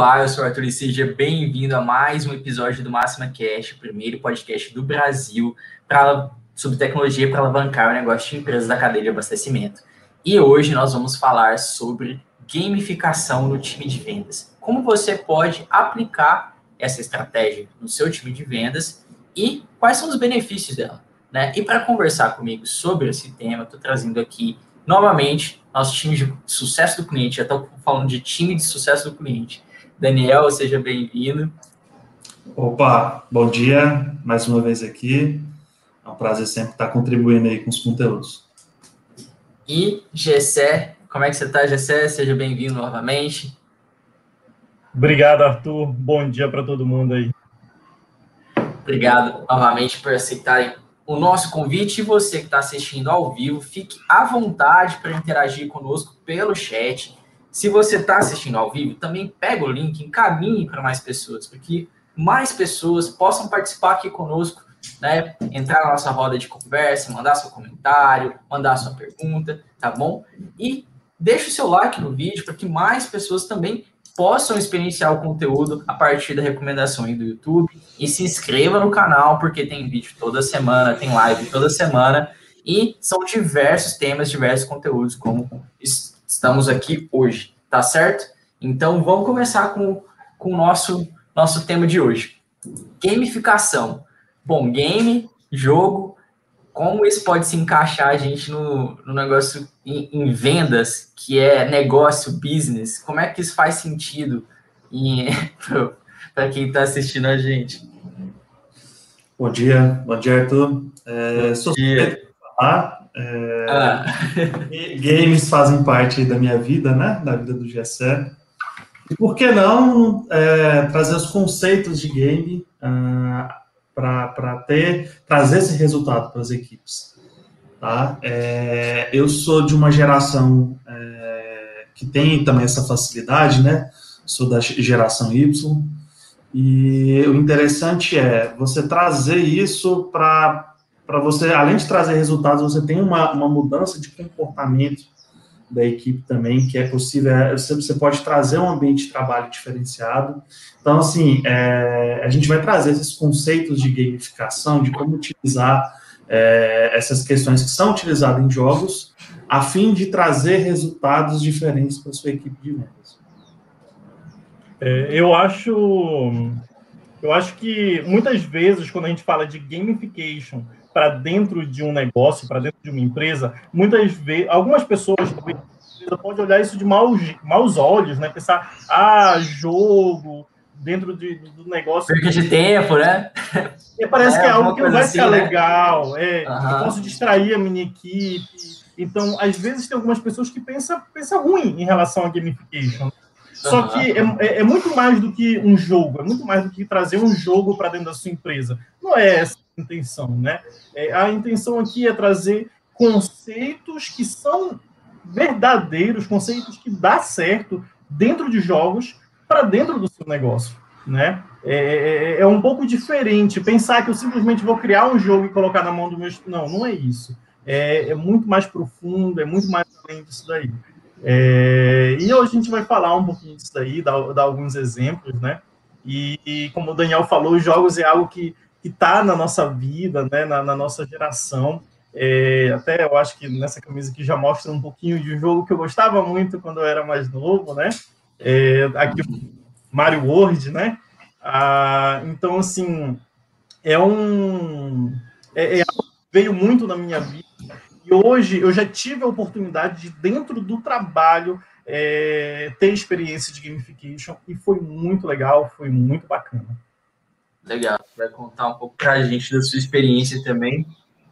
Olá, eu sou o Arthur e seja bem-vindo a mais um episódio do Máxima Cash, o primeiro podcast do Brasil pra, sobre tecnologia para alavancar o negócio de empresas da cadeia de abastecimento. E hoje nós vamos falar sobre gamificação no time de vendas. Como você pode aplicar essa estratégia no seu time de vendas e quais são os benefícios dela. Né? E para conversar comigo sobre esse tema, estou trazendo aqui novamente nosso time de sucesso do cliente. Já estou falando de time de sucesso do cliente. Daniel, seja bem-vindo. Opa, bom dia, mais uma vez aqui. É um prazer sempre estar contribuindo aí com os conteúdos. E Gessé, como é que você está, Gessé? Seja bem-vindo novamente. Obrigado, Arthur. Bom dia para todo mundo aí. Obrigado novamente por aceitarem o nosso convite e você que está assistindo ao vivo, fique à vontade para interagir conosco pelo chat. Se você está assistindo ao vivo, também pega o link, encaminhe para mais pessoas, para que mais pessoas possam participar aqui conosco, né? Entrar na nossa roda de conversa, mandar seu comentário, mandar sua pergunta, tá bom? E deixe o seu like no vídeo para que mais pessoas também possam experienciar o conteúdo a partir da recomendação do YouTube e se inscreva no canal porque tem vídeo toda semana, tem live toda semana e são diversos temas, diversos conteúdos como estamos aqui hoje, tá certo? Então vamos começar com, com o nosso, nosso tema de hoje. Gamificação. Bom, game, jogo, como isso pode se encaixar a gente no, no negócio em, em, vendas, que é negócio, business? Como é que isso faz sentido para quem está assistindo a gente? Bom dia, bom dia, Arthur. É, bom dia. Falar, é, ah. Games fazem parte da minha vida, né? Da vida do GSE. E por que não é, trazer os conceitos de game uh, para ter trazer esse resultado para as equipes. Tá? É, eu sou de uma geração é, que tem também essa facilidade, né? Sou da geração Y. E o interessante é você trazer isso para você, além de trazer resultados, você tem uma, uma mudança de comportamento da equipe também, que é possível, é, você, você pode trazer um ambiente de trabalho diferenciado. Então, assim, é, a gente vai trazer esses conceitos de gamificação, de como utilizar é, essas questões que são utilizadas em jogos, a fim de trazer resultados diferentes para sua equipe de vendas. É, eu acho, eu acho que muitas vezes quando a gente fala de gamification para dentro de um negócio, para dentro de uma empresa, muitas vezes, algumas pessoas podem olhar isso de maus, maus olhos, né? Pensar, ah, jogo dentro de, do negócio. Perca de tempo, né? E parece é, que é algo que não vai assim, ser né? legal. É, uhum. Eu posso distrair a minha equipe. Então, às vezes, tem algumas pessoas que pensam, pensam ruim em relação a gamification. Só que é, é, é, muito mais do que um jogo, é muito mais do que trazer um jogo para dentro da sua empresa. Não é essa a intenção, né? É, a intenção aqui é trazer conceitos que são verdadeiros, conceitos que dá certo dentro de jogos para dentro do seu negócio, né? É, é, é, um pouco diferente pensar que eu simplesmente vou criar um jogo e colocar na mão do meu... Não, não é isso. É, é muito mais profundo, é muito mais além disso daí. É, e hoje a gente vai falar um pouquinho disso daí, dar, dar alguns exemplos, né? E, e, como o Daniel falou, os jogos é algo que está na nossa vida, né? na, na nossa geração. É, até eu acho que nessa camisa aqui já mostra um pouquinho de um jogo que eu gostava muito quando eu era mais novo, né? É, aqui Mario World, né? Ah, então, assim, é um. É, é, veio muito na minha vida e hoje eu já tive a oportunidade de, dentro do trabalho, é, ter experiência de gamification e foi muito legal, foi muito bacana. Legal, vai contar um pouco para a gente da sua experiência também,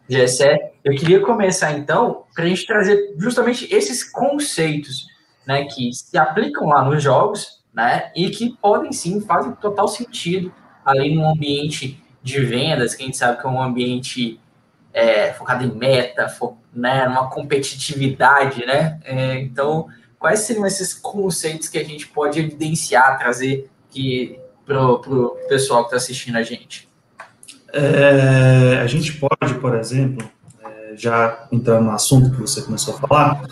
Gessé. Eu queria começar então para a gente trazer justamente esses conceitos né, que se aplicam lá nos jogos né, e que podem sim, fazem total sentido ali no ambiente de vendas, que a gente sabe que é um ambiente é, focado em meta, fo né, numa competitividade, né? É, então, quais seriam esses conceitos que a gente pode evidenciar, trazer que para o pessoal que está assistindo a gente? É, a gente pode, por exemplo, é, já entrando no assunto que você começou a falar,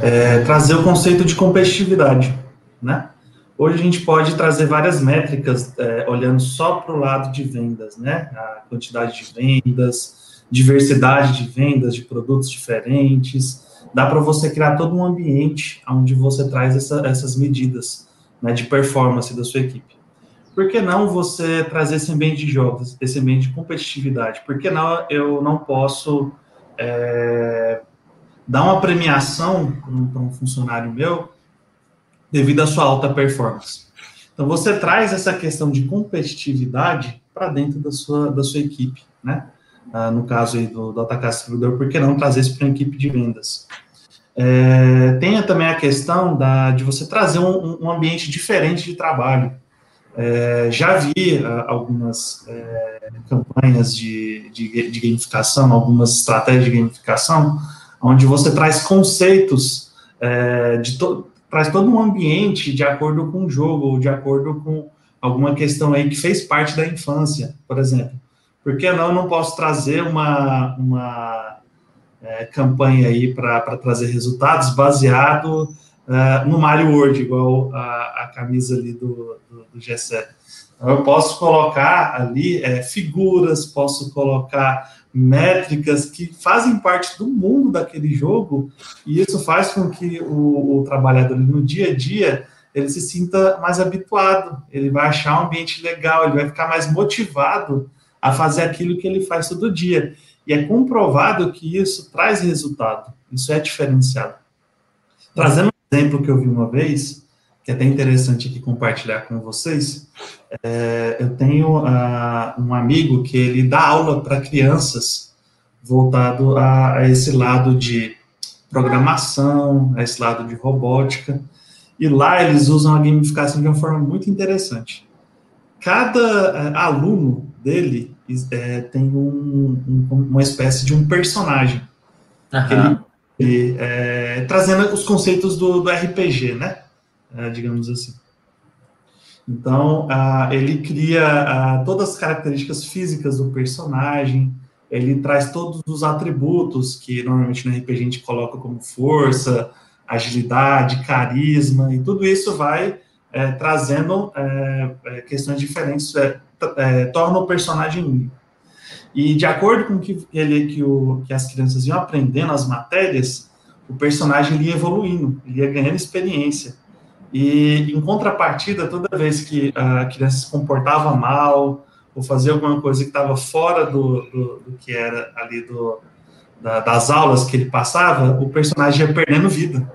é, trazer o conceito de competitividade, né? Hoje a gente pode trazer várias métricas é, olhando só para o lado de vendas, né? A quantidade de vendas, diversidade de vendas de produtos diferentes. Dá para você criar todo um ambiente onde você traz essa, essas medidas né, de performance da sua equipe. Por que não você trazer esse ambiente de jogos, esse ambiente de competitividade? Por que não eu não posso é, dar uma premiação para um funcionário meu devido à sua alta performance. Então, você traz essa questão de competitividade para dentro da sua, da sua equipe, né? Ah, no caso aí do, do atacar distribuidor, por que não trazer isso para a equipe de vendas? É, tenha também a questão da, de você trazer um, um ambiente diferente de trabalho. É, já vi ah, algumas é, campanhas de, de, de, gamificação, algumas estratégias de gamificação, onde você traz conceitos é, de to, traz todo um ambiente de acordo com o jogo, ou de acordo com alguma questão aí que fez parte da infância, por exemplo. Por que não não posso trazer uma, uma é, campanha aí para trazer resultados baseado uh, no Mario World, igual a, a camisa ali do, do, do G7. Então, eu posso colocar ali é, figuras, posso colocar métricas que fazem parte do mundo daquele jogo, e isso faz com que o, o trabalhador no dia a dia ele se sinta mais habituado, ele vai achar um ambiente legal, ele vai ficar mais motivado a fazer aquilo que ele faz todo dia. E é comprovado que isso traz resultado, isso é diferenciado. Trazendo um exemplo que eu vi uma vez, que é até interessante aqui compartilhar com vocês. É, eu tenho uh, um amigo que ele dá aula para crianças voltado a, a, esse lado de programação, a esse lado de robótica, e lá eles usam a gamificação de uma forma muito interessante. Cada uh, aluno dele é, tem um, um, uma espécie de um personagem. Uhum. Ele, é, trazendo os conceitos do, do RPG, né? É, digamos assim. Então, ele cria todas as características físicas do personagem, ele traz todos os atributos que normalmente no RPG a gente coloca como força, agilidade, carisma, e tudo isso vai é, trazendo é, é questões diferentes, é, torna o personagem único. E de acordo com que ele que, o, que as crianças iam aprendendo as matérias, o personagem ia evoluindo, ia ganhando experiência. E, em contrapartida, toda vez que a criança se comportava mal ou fazia alguma coisa que estava fora do, do, do, que era ali do, da, das aulas que ele passava, o personagem ia perdendo vida.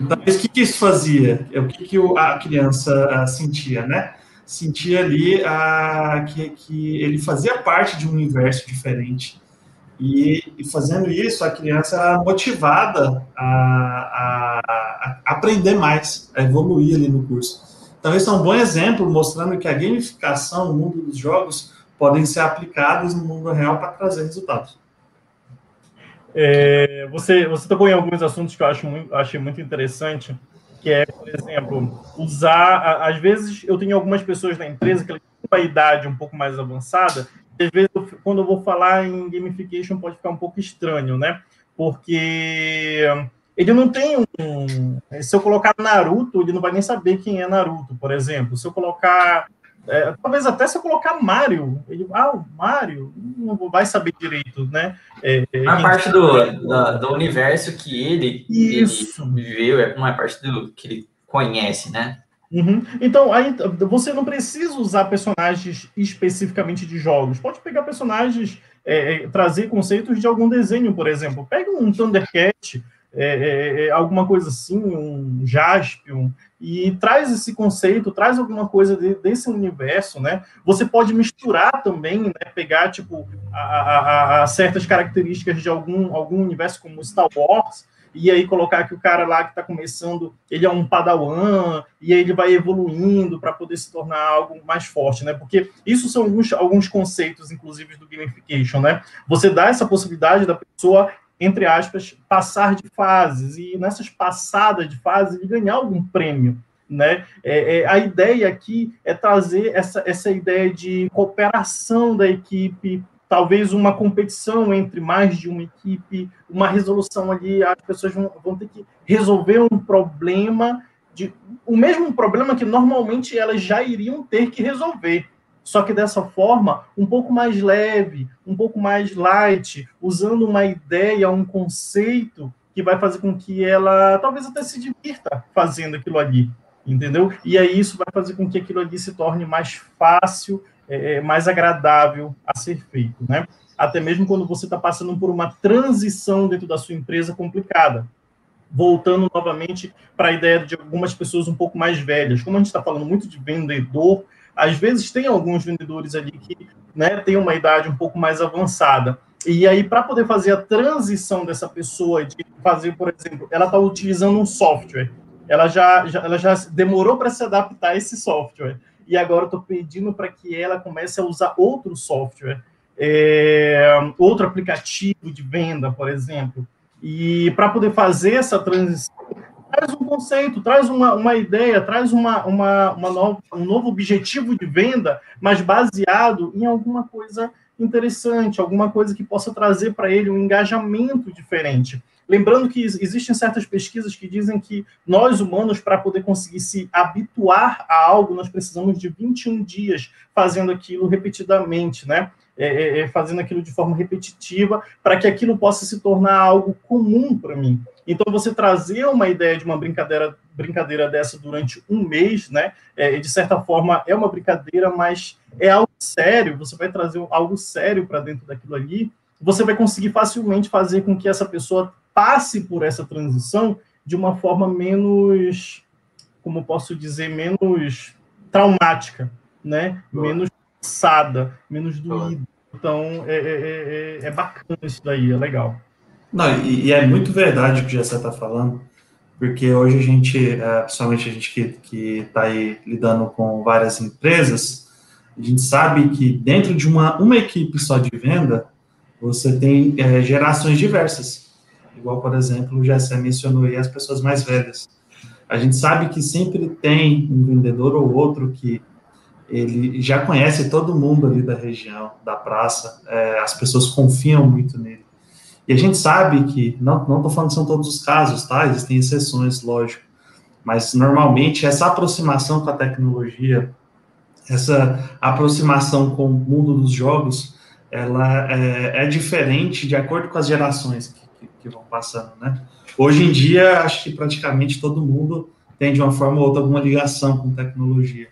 Então, o que, que isso fazia? O que, que a criança sentia, né? Sentia ali a, que, que ele fazia parte de um universo diferente e, e, fazendo isso, a criança era motivada a, a, a, aprender mais, a evoluir ali no curso. Então, esse é um bom exemplo mostrando que a gamificação no mundo dos jogos podem ser aplicados no mundo real para trazer resultados. É, você, você tocou em alguns assuntos que eu acho muito, achei muito interessante, que é, por exemplo, usar. Às vezes, eu tenho algumas pessoas na empresa que têm uma idade um pouco mais avançada às vezes, quando eu vou falar em gamification, pode ficar um pouco estranho, né? Porque ele não tem um. Se eu colocar Naruto, ele não vai nem saber quem é Naruto, por exemplo. Se eu colocar. É, talvez até se eu colocar Mario, ele, ah, o Mario não vai saber direito, né? É, uma parte do, do, do, universo que ele, Isso. ele viveu, é uma parte do que ele conhece, né? Uhum. Então, aí, você não precisa usar personagens especificamente de jogos. Pode pegar personagens, é, é, trazer conceitos de algum desenho, por exemplo. Pega um Thundercat, é, é, é alguma coisa assim, um Jaspion, e traz esse conceito, traz alguma coisa de, desse universo, né? Você pode misturar também, né? Pegar, tipo, a, a, a certas características de algum, algum universo como Star Wars, e aí colocar que o cara lá que está começando, ele é um padawan, e aí ele vai evoluindo para poder se tornar algo mais forte, né? Porque isso são alguns, alguns conceitos, inclusive, do gamification, né? Você dá essa possibilidade da pessoa, entre aspas, passar de fases, e nessas passadas de fase, ele ganhar algum prêmio, né? É, é, a ideia aqui é trazer essa, essa ideia de cooperação da equipe, talvez uma competição entre mais de uma equipe, uma resolução ali, as pessoas vão, vão ter que resolver um problema de o mesmo problema que normalmente elas já iriam ter que resolver. Só que dessa forma, um pouco mais leve, um pouco mais light, usando uma ideia, um conceito que vai fazer com que ela talvez até se divirta fazendo aquilo ali, entendeu? E aí isso vai fazer com que aquilo ali se torne mais fácil, é, é mais agradável a ser feito, né? Até mesmo quando você está passando por uma transição dentro da sua empresa complicada voltando novamente para a ideia de algumas pessoas um pouco mais velhas. Como a gente está falando muito de vendedor, às vezes tem alguns vendedores ali que né, têm uma idade um pouco mais avançada. E aí, para poder fazer a transição dessa pessoa, de fazer, por exemplo, ela está utilizando um software, ela já, já, ela já demorou para se adaptar a esse software, e agora estou pedindo para que ela comece a usar outro software, é, outro aplicativo de venda, por exemplo. E para poder fazer essa transição, conceito, traz uma, uma ideia, traz uma, uma, uma nova, um novo objetivo de venda, mas baseado em alguma coisa interessante, alguma coisa que possa trazer para ele um engajamento diferente. Lembrando que existem certas pesquisas que dizem que nós humanos, para poder conseguir se habituar a algo, nós precisamos de 21 dias fazendo aquilo repetidamente, né? É, é, é, fazendo aquilo de forma repetitiva, para que aquilo possa se tornar algo comum para mim. Então, você trazer uma ideia de uma brincadeira, brincadeira dessa durante um mês, né? É, de certa forma, é uma brincadeira, mas é algo sério. Você vai trazer algo sério para dentro daquilo ali. Você vai conseguir facilmente fazer com que essa pessoa passe por essa transição de uma forma menos, como posso dizer, menos traumática, né? Boa. Menos cansada, menos doída. Então, é, é, é, é, bacana isso daí, é legal. Não, e, e é muito verdade o que você está falando, porque hoje a gente, é, principalmente a gente que está aí lidando com várias empresas, a gente sabe que dentro de uma, uma equipe só de venda, você tem é, gerações diversas. Igual, por exemplo, o Jessé mencionou aí as pessoas mais velhas. A gente sabe que sempre tem um vendedor ou outro que ele já conhece todo mundo ali da região, da praça, é, as pessoas confiam muito nele. E a gente sabe que, não estou falando que são todos os casos, tá? Existem exceções, lógico, mas normalmente essa aproximação com a tecnologia, essa aproximação com o mundo dos jogos, ela é, é diferente de acordo com as gerações que, que, vão passando, né? Hoje em dia, acho que praticamente todo mundo tem, de uma forma ou outra, alguma ligação com tecnologia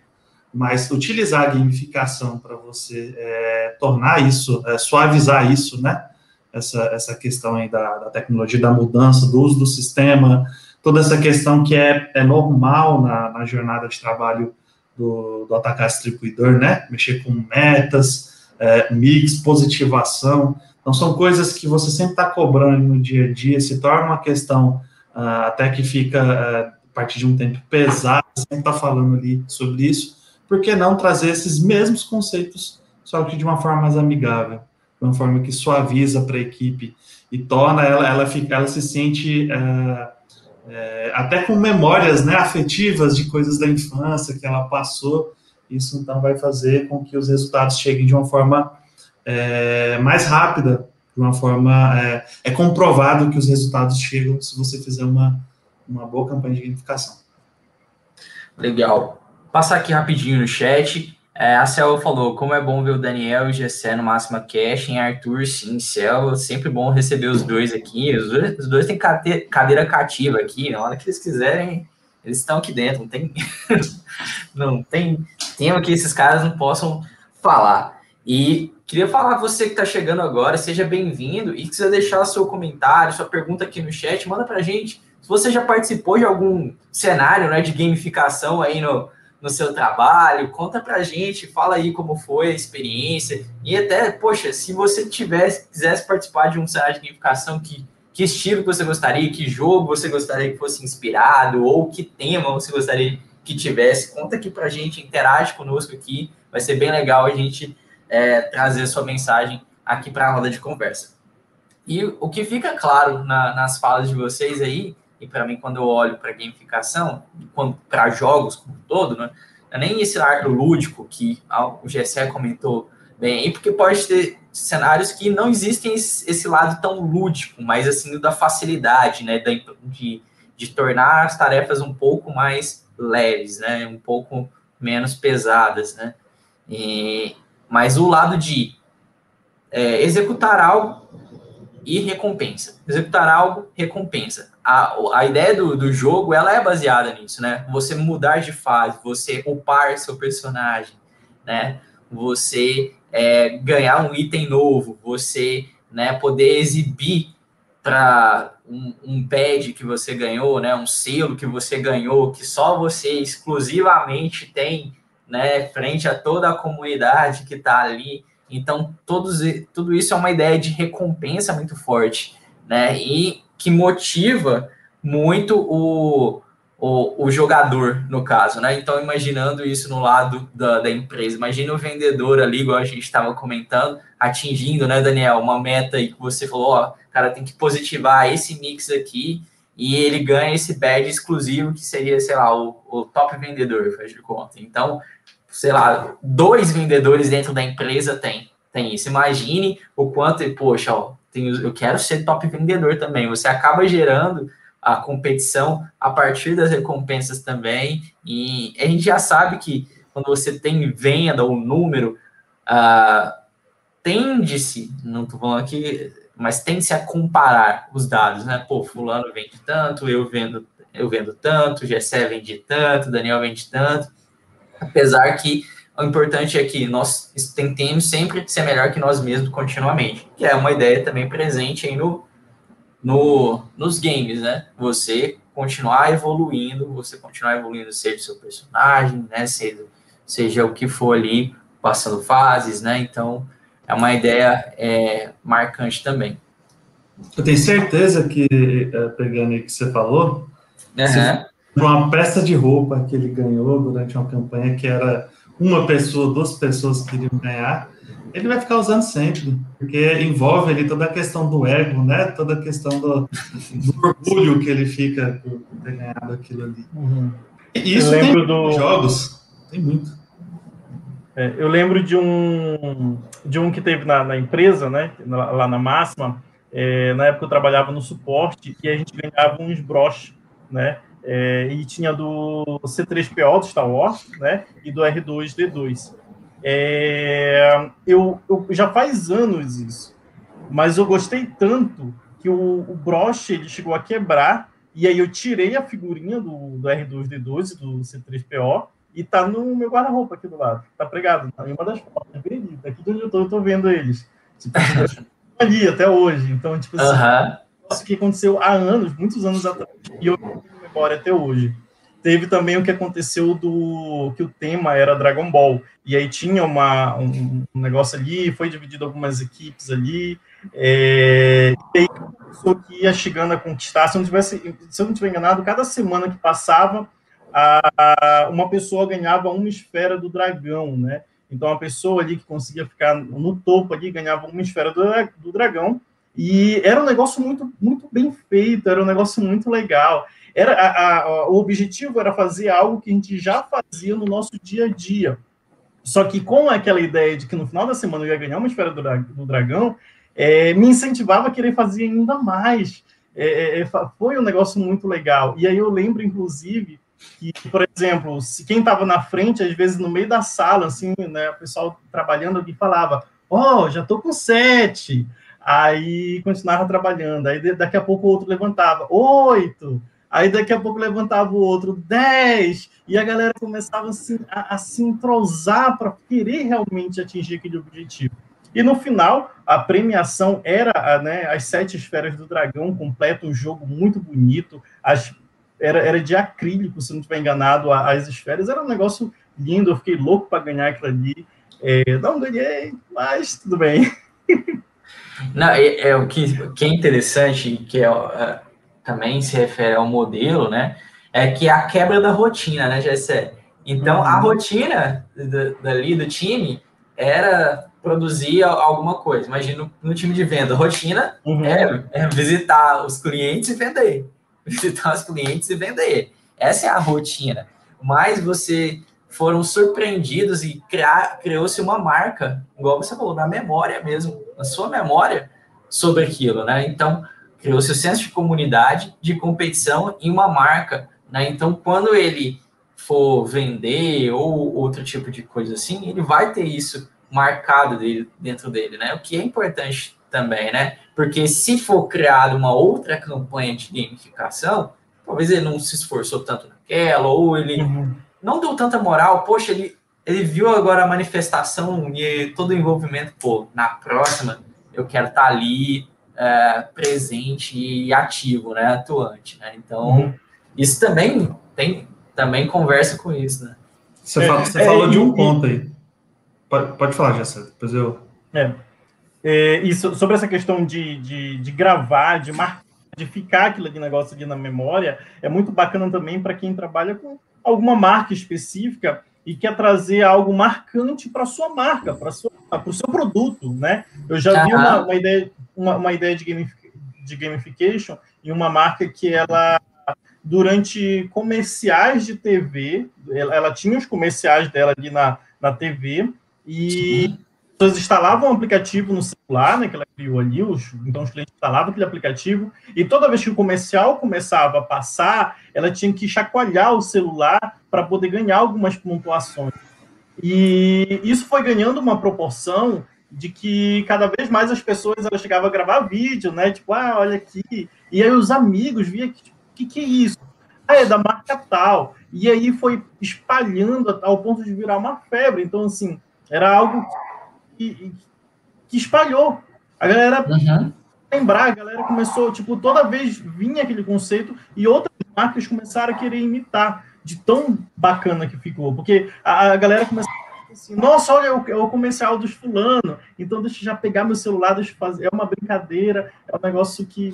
mas utilizar a gamificação para você é, tornar isso, é, suavizar isso, né? Essa, essa questão aí da, da, tecnologia, da mudança, do uso do sistema, toda essa questão que é, é normal na, na jornada de trabalho do, do atacar distribuidor, né? Mexer com metas, é, mix, positivação. Então, são coisas que você sempre está cobrando no dia a dia, se torna uma questão uh, até que fica, uh, a partir de um tempo pesado, sempre está falando ali sobre isso por que não trazer esses mesmos conceitos, só que de uma forma mais amigável, de uma forma que suaviza para a equipe e torna ela, ela, fica, ela se sente é, até com memórias né, afetivas de coisas da infância que ela passou. Isso então vai fazer com que os resultados cheguem de uma forma é, mais rápida, de uma forma. É, é comprovado que os resultados chegam se você fizer uma, uma boa campanha de gamificação. Legal passar aqui rapidinho no chat. É, a Cel falou, como é bom ver o Daniel e o Gessé no Máxima Cash, em Arthur, sim, Cel, sempre bom receber os dois aqui, os dois, os dois têm cadeira cativa aqui, na hora que eles quiserem, eles estão aqui dentro, não tem, não tem tema que esses caras não possam falar. E queria falar você que está chegando agora, seja bem-vindo, e quiser deixar seu comentário, sua pergunta aqui no chat, manda para gente, se você já participou de algum cenário né, de gamificação aí no, no seu trabalho, conta pra gente, fala aí como foi a experiência, e até, poxa, se você tivesse, quisesse participar de um cenário de gamificação, que, que estilo você gostaria, que jogo você gostaria que fosse inspirado, ou que tema você gostaria que tivesse, conta aqui pra gente, interage conosco aqui, vai ser bem legal a gente é, trazer sua mensagem aqui para a roda de conversa. E o que fica claro na, nas falas de vocês aí e para mim, quando eu olho para gamificação, para jogos como um todo, né, é nem esse lado lúdico que o GSE comentou bem, porque pode ter cenários que não existem esse, lado tão lúdico, mas assim, da facilidade, né, de de tornar as tarefas um pouco mais leves, né? Um pouco menos pesadas, né? E, mas o lado de é, executar algo e recompensa. Executar algo, recompensa. A, a ideia do, do jogo, ela é baseada nisso, né? Você mudar de fase, você upar seu personagem, né? Você é, ganhar um item novo, você né, poder exibir para um, um badge que você ganhou, né, um selo que você ganhou, que só você exclusivamente tem, né, frente a toda a comunidade que está ali. Então, todos, tudo isso é uma ideia de recompensa muito forte, né, e que motiva muito o, o, o jogador, no caso, né? Então, imaginando isso no lado da, da empresa, imagina o vendedor ali, igual a gente estava comentando, atingindo, né, Daniel, uma meta aí que você falou, ó, cara tem que positivar esse mix aqui e ele ganha esse badge exclusivo que seria, sei lá, o, o top vendedor, faz de conta. Então, sei lá, dois vendedores dentro da empresa tem, tem isso. Imagine o quanto, poxa, ó, eu quero ser top vendedor também. Você acaba gerando a competição a partir das recompensas também. E a gente já sabe que quando você tem venda ou número, uh, tende-se, não estou falando aqui, mas tende-se a comparar os dados, né? Pô, fulano vende tanto, eu vendo, eu vendo tanto, Gessé vende tanto, Daniel vende tanto. Apesar que o importante é que nós tentemos sempre ser melhor que nós mesmos continuamente, que é uma ideia também presente aí no, no, nos games, né? Você continuar evoluindo, você continuar evoluindo, seja o seu personagem, né? Seja, seja o que for ali, passando fases, né? Então, é uma ideia é, marcante também. Eu tenho certeza que, é, pegando o que você falou, uhum. uma peça de roupa que ele ganhou durante uma campanha que era uma pessoa, duas pessoas que queriam ganhar, ele vai ficar usando sempre, porque envolve ali toda a questão do ego, né? Toda a questão do, do orgulho que ele fica por ter ganhado aquilo ali. Uhum. E isso tem do... jogos, tem muito. É, eu lembro de um de um que teve na, na empresa, né? Lá na máxima. É, na época eu trabalhava no suporte e a gente ganhava uns broches, né? É, e tinha do C3PO do Star Wars, né? E do R2D2. É, eu, eu, já faz anos isso, mas eu gostei tanto que o, o broche ele chegou a quebrar e aí eu tirei a figurinha do, do R2D12 do C3PO e tá no meu guarda-roupa aqui do lado, tá pregado em uma das fotos, acredita, aqui onde eu tô, eu tô vendo eles. Tipo, ali até hoje. Então, tipo assim, uh -huh. que aconteceu há anos, muitos anos atrás, e eu tenho memória até hoje. Teve também o que aconteceu do que o tema era Dragon Ball. E aí tinha uma, um, um negócio ali, foi dividido algumas equipes ali. É, e aí pessoa que ia chegando a conquistar, se eu não tivesse, se eu não estiver enganado, cada semana que passava, a, uma pessoa ganhava uma esfera do dragão, né? Então a pessoa ali que conseguia ficar no topo ali ganhava uma esfera do, do dragão. E era um negócio muito, muito bem feito, era um negócio muito legal. Era, a, a, o objetivo era fazer algo que a gente já fazia no nosso dia a dia. Só que com aquela ideia de que no final da semana eu ia ganhar uma esfera do, do dragão, é, me incentivava a querer fazer ainda mais. É, é, é foi um negócio muito legal. E aí eu lembro, inclusive, que, por exemplo, se quem estava na frente, às vezes no meio da sala, assim, né, o pessoal trabalhando ali falava, ó, oh, já tô com sete. Aí continuava trabalhando. Aí daqui a pouco o outro levantava, oito. Aí daqui a pouco levantava o outro 10, e a galera começava assim, a, a se entrosar para querer realmente atingir aquele objetivo. E no final, a premiação era né, as sete esferas do dragão, completo, um jogo muito bonito, as, era, era de acrílico, se não estiver enganado, as esferas, era um negócio lindo, eu fiquei louco para ganhar aquilo ali. É, não ganhei, mas tudo bem. Não, é, é o que, que é interessante, que é, é também se refere ao modelo, né? É que é a quebra da rotina, né, Jessé? Então, uhum. a rotina do, dali do time era produzir alguma coisa. Imagina no, time de venda, rotina uhum. é, é, visitar os clientes e vender. Visitar os clientes e vender. Essa é a rotina. Mas você foram surpreendidos e criou-se uma marca, igual você falou, na memória mesmo, na sua memória sobre aquilo, né? Então, criou-se o senso de comunidade, de competição em uma marca, né? Então, quando ele for vender ou outro tipo de coisa assim, ele vai ter isso marcado dele, dentro dele, né? O que é importante também, né? Porque se for criada uma outra campanha de gamificação, talvez ele não se esforçou tanto naquela, ou ele uhum. não deu tanta moral, poxa, ele, ele viu agora a manifestação e todo o envolvimento, pô, na próxima eu quero estar tá ali é, presente e ativo, né? Atuante, né? Então, uhum. isso também tem, também conversa com isso, né? Você, fala, você é, falou é, de um e, ponto aí. Pode, pode falar, Jessa, depois eu... É. É, e sobre essa questão de, de, de gravar, de marcar, de ficar aquele negócio ali na memória, é muito bacana também para quem trabalha com alguma marca específica e quer trazer algo marcante para sua marca, para o seu produto, né? Eu já vi uma, uma ideia, uma, uma, ideia de, gamif de gamification em uma marca que ela durante comerciais de TV, ela, ela tinha os comerciais dela ali na, na TV e Sim pessoas instalavam o aplicativo no celular, né, que ela criou ali, os, então os clientes instalavam aquele aplicativo, e toda vez que o comercial começava a passar, ela tinha que chacoalhar o celular para poder ganhar algumas pontuações. E isso foi ganhando uma proporção de que cada vez mais as pessoas elas chegavam a gravar vídeo, né? Tipo, ah, olha aqui. E aí os amigos via que, tipo, que, que é isso? Ah, é da marca tal. E aí foi espalhando ao ponto de virar uma febre. Então, assim, era algo que, que espalhou. A galera uhum. lembrar, a galera começou, tipo, toda vez vinha aquele conceito e outras marcas começaram a querer imitar de tão bacana que ficou. Porque a, a galera começou assim, nossa, olha, é o, comercial dos fulano, então deixa eu já pegar meu celular, deixa eu fazer. É uma brincadeira, é um negócio que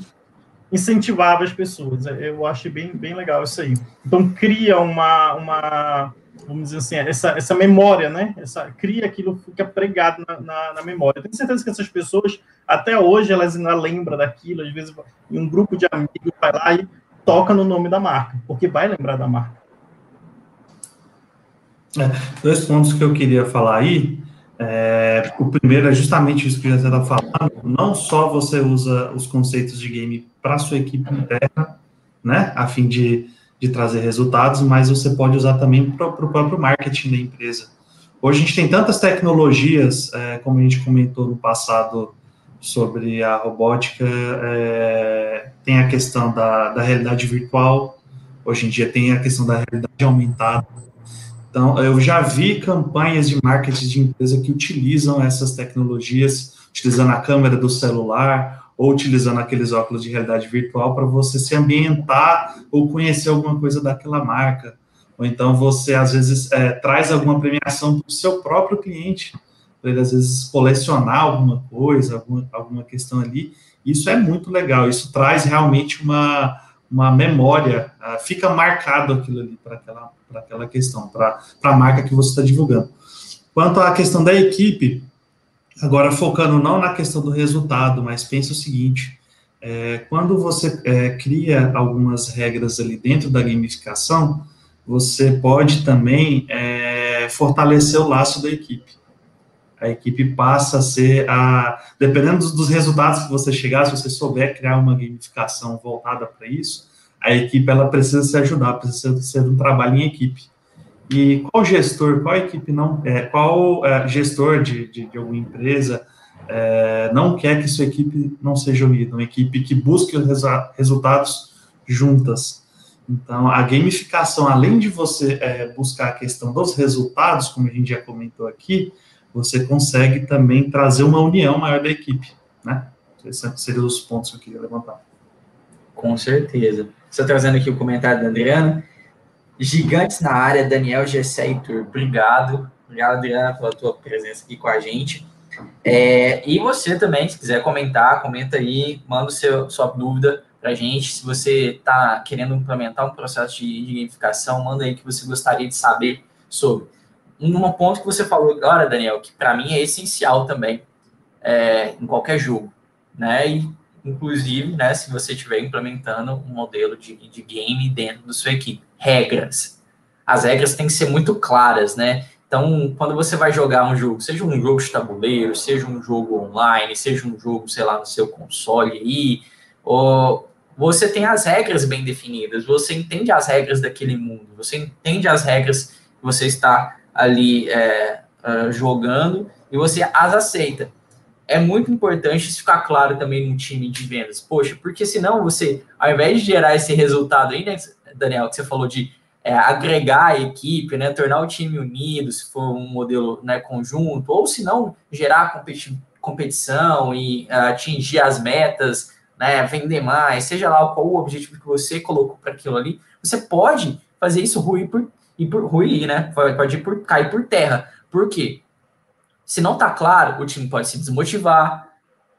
incentivava as pessoas. Eu achei bem, bem legal isso aí. Então cria uma, uma vamos dizer assim, essa, essa memória, né? Essa, cria aquilo, fica pregado na, na, na, memória. Tenho certeza que essas pessoas, até hoje, elas ainda lembram daquilo, às vezes um grupo de amigos vai lá e toca no nome da marca, porque vai lembrar da marca. É, dois pontos que eu queria falar aí. É, o primeiro é justamente isso que já está falando. Não só você usa os conceitos de game para sua equipe interna, né, a fim de de trazer resultados, mas você pode usar também para o próprio marketing da empresa. Hoje a gente tem tantas tecnologias, é, como a gente comentou no passado sobre a robótica, é, tem a questão da, da realidade virtual, hoje em dia tem a questão da realidade aumentada. Então, eu já vi campanhas de marketing de empresa que utilizam essas tecnologias, utilizando a câmera do celular, ou utilizando aqueles óculos de realidade virtual para você se ambientar ou conhecer alguma coisa daquela marca. Ou então você, às vezes, é, traz alguma premiação para o seu próprio cliente, para ele, às vezes, colecionar alguma coisa, alguma, alguma questão ali. Isso é muito legal, isso traz realmente uma, uma memória, uh, fica marcado aquilo ali para aquela, aquela questão, para a marca que você está divulgando. Quanto à questão da equipe, Agora, focando não na questão do resultado, mas pensa o seguinte: é, quando você é, cria algumas regras ali dentro da gamificação, você pode também é, fortalecer o laço da equipe. A equipe passa a ser a. Dependendo dos, dos resultados que você chegar, se você souber criar uma gamificação voltada para isso, a equipe ela precisa se ajudar, precisa ser um trabalho em equipe. E qual gestor, qual equipe não, é, qual é, gestor de, de, de, alguma empresa é, não quer que sua equipe não seja unida, uma equipe que busque os resu resultados juntas. Então, a gamificação, além de você é, buscar a questão dos resultados, como a gente já comentou aqui, você consegue também trazer uma união maior da equipe, né? Esses seriam os pontos que eu queria levantar. Com certeza. Está trazendo aqui o comentário da Adriana. Gigantes na área, Daniel Gessé e Tur. Obrigado. Obrigado, Adriana, pela tua presença aqui com a gente. É, e você também, se quiser comentar, comenta aí, manda seu, sua dúvida para a gente. Se você está querendo implementar um processo de, gamificação, manda aí que você gostaria de saber sobre. Um ponto que você falou agora, Daniel, que para mim é essencial também é, em qualquer jogo, né? E, inclusive, né, se você estiver implementando um modelo de, de game dentro da sua equipe regras. As regras têm que ser muito claras, né? Então, quando você vai jogar um jogo, seja um jogo de tabuleiro, seja um jogo online, seja um jogo, sei lá, no seu console aí, ou você tem as regras bem definidas, você entende as regras daquele mundo, você entende as regras que você está ali é, uh, jogando e você as aceita. É muito importante isso ficar claro também no time de vendas. Poxa, porque senão você, ao invés de gerar esse resultado aí, né, Daniel, que você falou de é, agregar a equipe, né, tornar o time unido, se for um modelo né, conjunto, ou se não, gerar competi competição e uh, atingir as metas, né, vender mais, seja lá qual o objetivo que você colocou para aquilo ali, você pode fazer isso ruir por, e por ruir, né? Pode ir por, cair por terra. Por quê? Se não está claro, o time pode se desmotivar,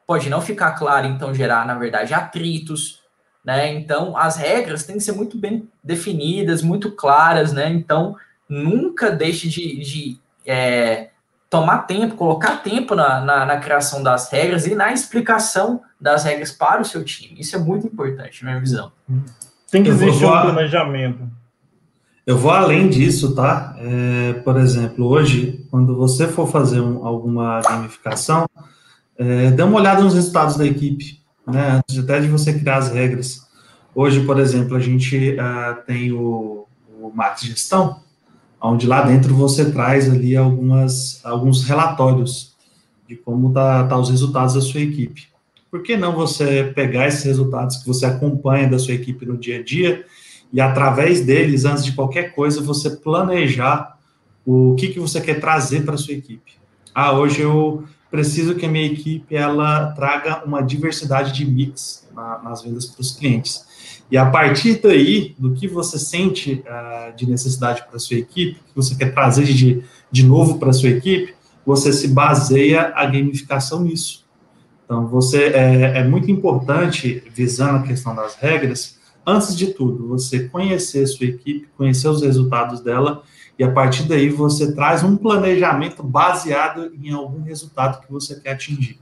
pode não ficar claro, então gerar, na verdade, atritos, né? Então, as regras têm que ser muito bem definidas, muito claras, né? Então, nunca deixe de, de é, tomar tempo, colocar tempo na, na, na, criação das regras e na explicação das regras para o seu time. Isso é muito importante, na minha visão. Tem que existir um planejamento. Eu vou além disso, tá? É, por exemplo, hoje, quando você for fazer um, alguma gamificação, é, dê uma olhada nos resultados da equipe, né? Antes até de você criar as regras. Hoje, por exemplo, a gente uh, tem o, o Max Gestão, onde lá dentro você traz ali algumas, alguns relatórios de como tá, tá os resultados da sua equipe. Por que não você pegar esses resultados que você acompanha da sua equipe no dia a dia e através deles, antes de qualquer coisa, você planejar o que, que você quer trazer para a sua equipe. Ah, hoje eu preciso que a minha equipe ela traga uma diversidade de mix na, nas vendas para os clientes. E a partir daí, do que você sente uh, de necessidade para sua equipe, que você quer trazer de, de novo para sua equipe, você se baseia a gamificação nisso. Então, você é, é muito importante, visando a questão das regras, antes de tudo, você conhecer sua equipe, conhecer os resultados dela, e a partir daí você traz um planejamento baseado em algum resultado que você quer atingir.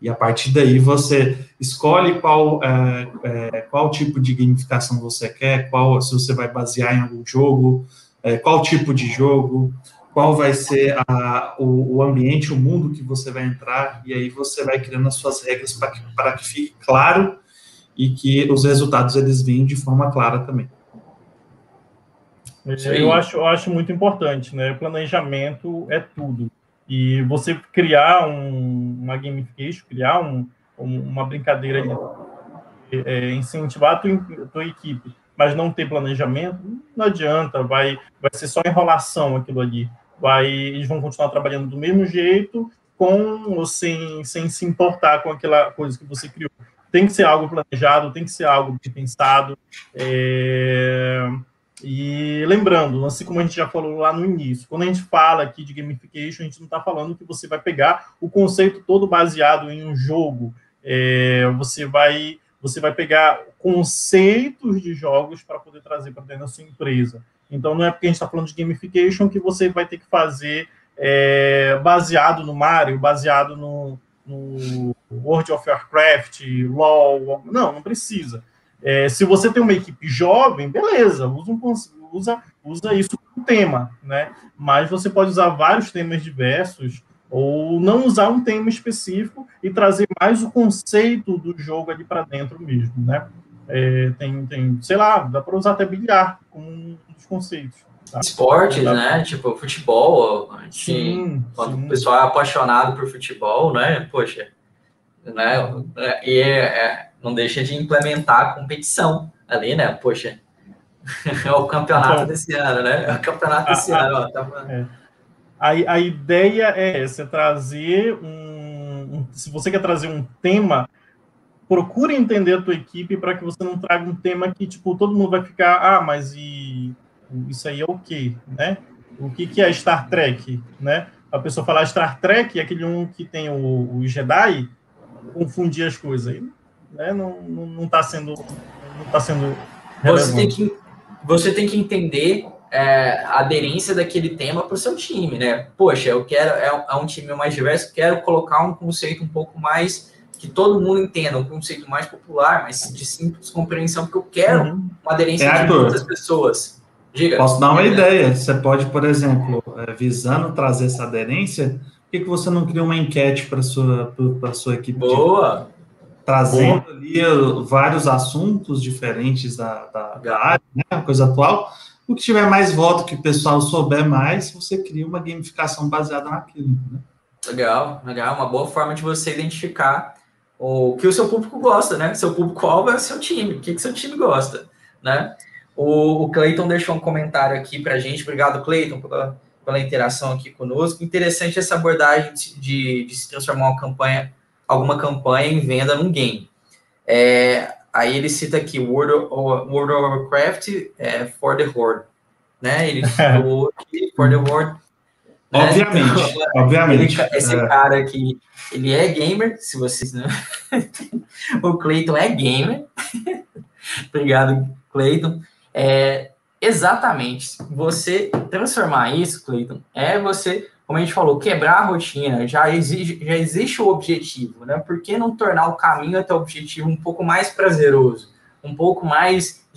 E a partir daí você escolhe qual, é, é, qual tipo de gamificação você quer, qual se você vai basear em algum jogo, é, qual tipo de jogo, qual vai ser a, o, o, ambiente, o mundo que você vai entrar, e aí você vai criando as suas regras para que, que fique claro e que os resultados eles venham de forma clara também. Eu acho, eu acho muito importante, né? planejamento é tudo. E você criar um, uma gamification, criar um, um, uma brincadeira, de, é, incentivar a tua, a tua, equipe, mas não ter planejamento, não adianta, vai, vai ser só enrolação aquilo ali. Vai, eles vão continuar trabalhando do mesmo jeito, com ou sem, sem se importar com aquela coisa que você criou tem que ser algo planejado, tem que ser algo pensado. É... E lembrando, assim como a gente já falou lá no início, quando a gente fala aqui de gamification, a gente não está falando que você vai pegar o conceito todo baseado em um jogo. É... você vai você vai pegar conceitos de jogos para poder trazer para dentro da sua empresa. Então não é porque a gente está falando de gamification que você vai ter que fazer é... baseado no Mario, baseado no, no World of Warcraft, LoL, não, não precisa. É, se você tem uma equipe jovem, beleza, usa, um, usa, usa isso como tema, né? Mas você pode usar vários temas diversos ou não usar um tema específico e trazer mais o conceito do jogo ali para dentro mesmo, né? É, tem, tem, sei lá, dá para usar até bilhar como um dos conceitos. Tá? Esportes, né? Tipo, futebol. A gente, sim, quando sim. o pessoal é apaixonado por futebol, né? Poxa, né? E é, é, não deixa de implementar a competição ali, né? Poxa, é o campeonato desse ano, né? É o campeonato desse a, ano. Ó, tá... é. a, a ideia é você trazer um, um. Se você quer trazer um tema procure entender a tua equipe para que você não traga um tema que, tipo, todo mundo vai ficar, ah, mas e isso aí é o quê, né? O que, que é Star Trek, né? A pessoa falar Star Trek, aquele um que tem o, o Jedi, confundir as coisas aí, né? Não, não tá sendo, não tá sendo você tem que você tem que entender é, a aderência daquele tema para o seu time, né? Poxa, eu quero é, é um time mais diverso, quero colocar um conceito um pouco mais que todo mundo entenda, um conceito mais popular, mas de simples compreensão, porque eu quero uhum. uma aderência é, de muitas pessoas. Diga. Posso dar uma ideia. Você pode, por exemplo, é, visando trazer essa aderência, por que, que você não cria uma enquete para sua para sua equipe? Boa. Trazendo Bom. ali vários assuntos diferentes da, da, da área, né, coisa atual. O que tiver mais voto, que o pessoal souber mais, você cria uma gamificação baseada naquilo. Né? Legal, legal. Uma boa forma de você identificar o que o seu público gosta, né? Seu público-alvo é o seu time. O que, que seu time gosta, né? O, o Cleiton deixou um comentário aqui para a gente. Obrigado, Cleiton, pela, pela interação aqui conosco. Interessante essa abordagem de, de se transformar uma campanha, alguma campanha em venda num game. É, aí ele cita aqui World of, World of Warcraft é, for the Horde. Né? Ele aqui for the Horde né? Obviamente, então, obviamente. Ele, esse é. cara aqui, ele é gamer, se vocês não. o Cleiton é gamer. Obrigado, Cleiton. É, exatamente. Você transformar isso, Cleiton, é você, como a gente falou, quebrar a rotina. Já existe, já existe o objetivo, né? Por que não tornar o caminho até o objetivo um pouco mais prazeroso, um pouco mais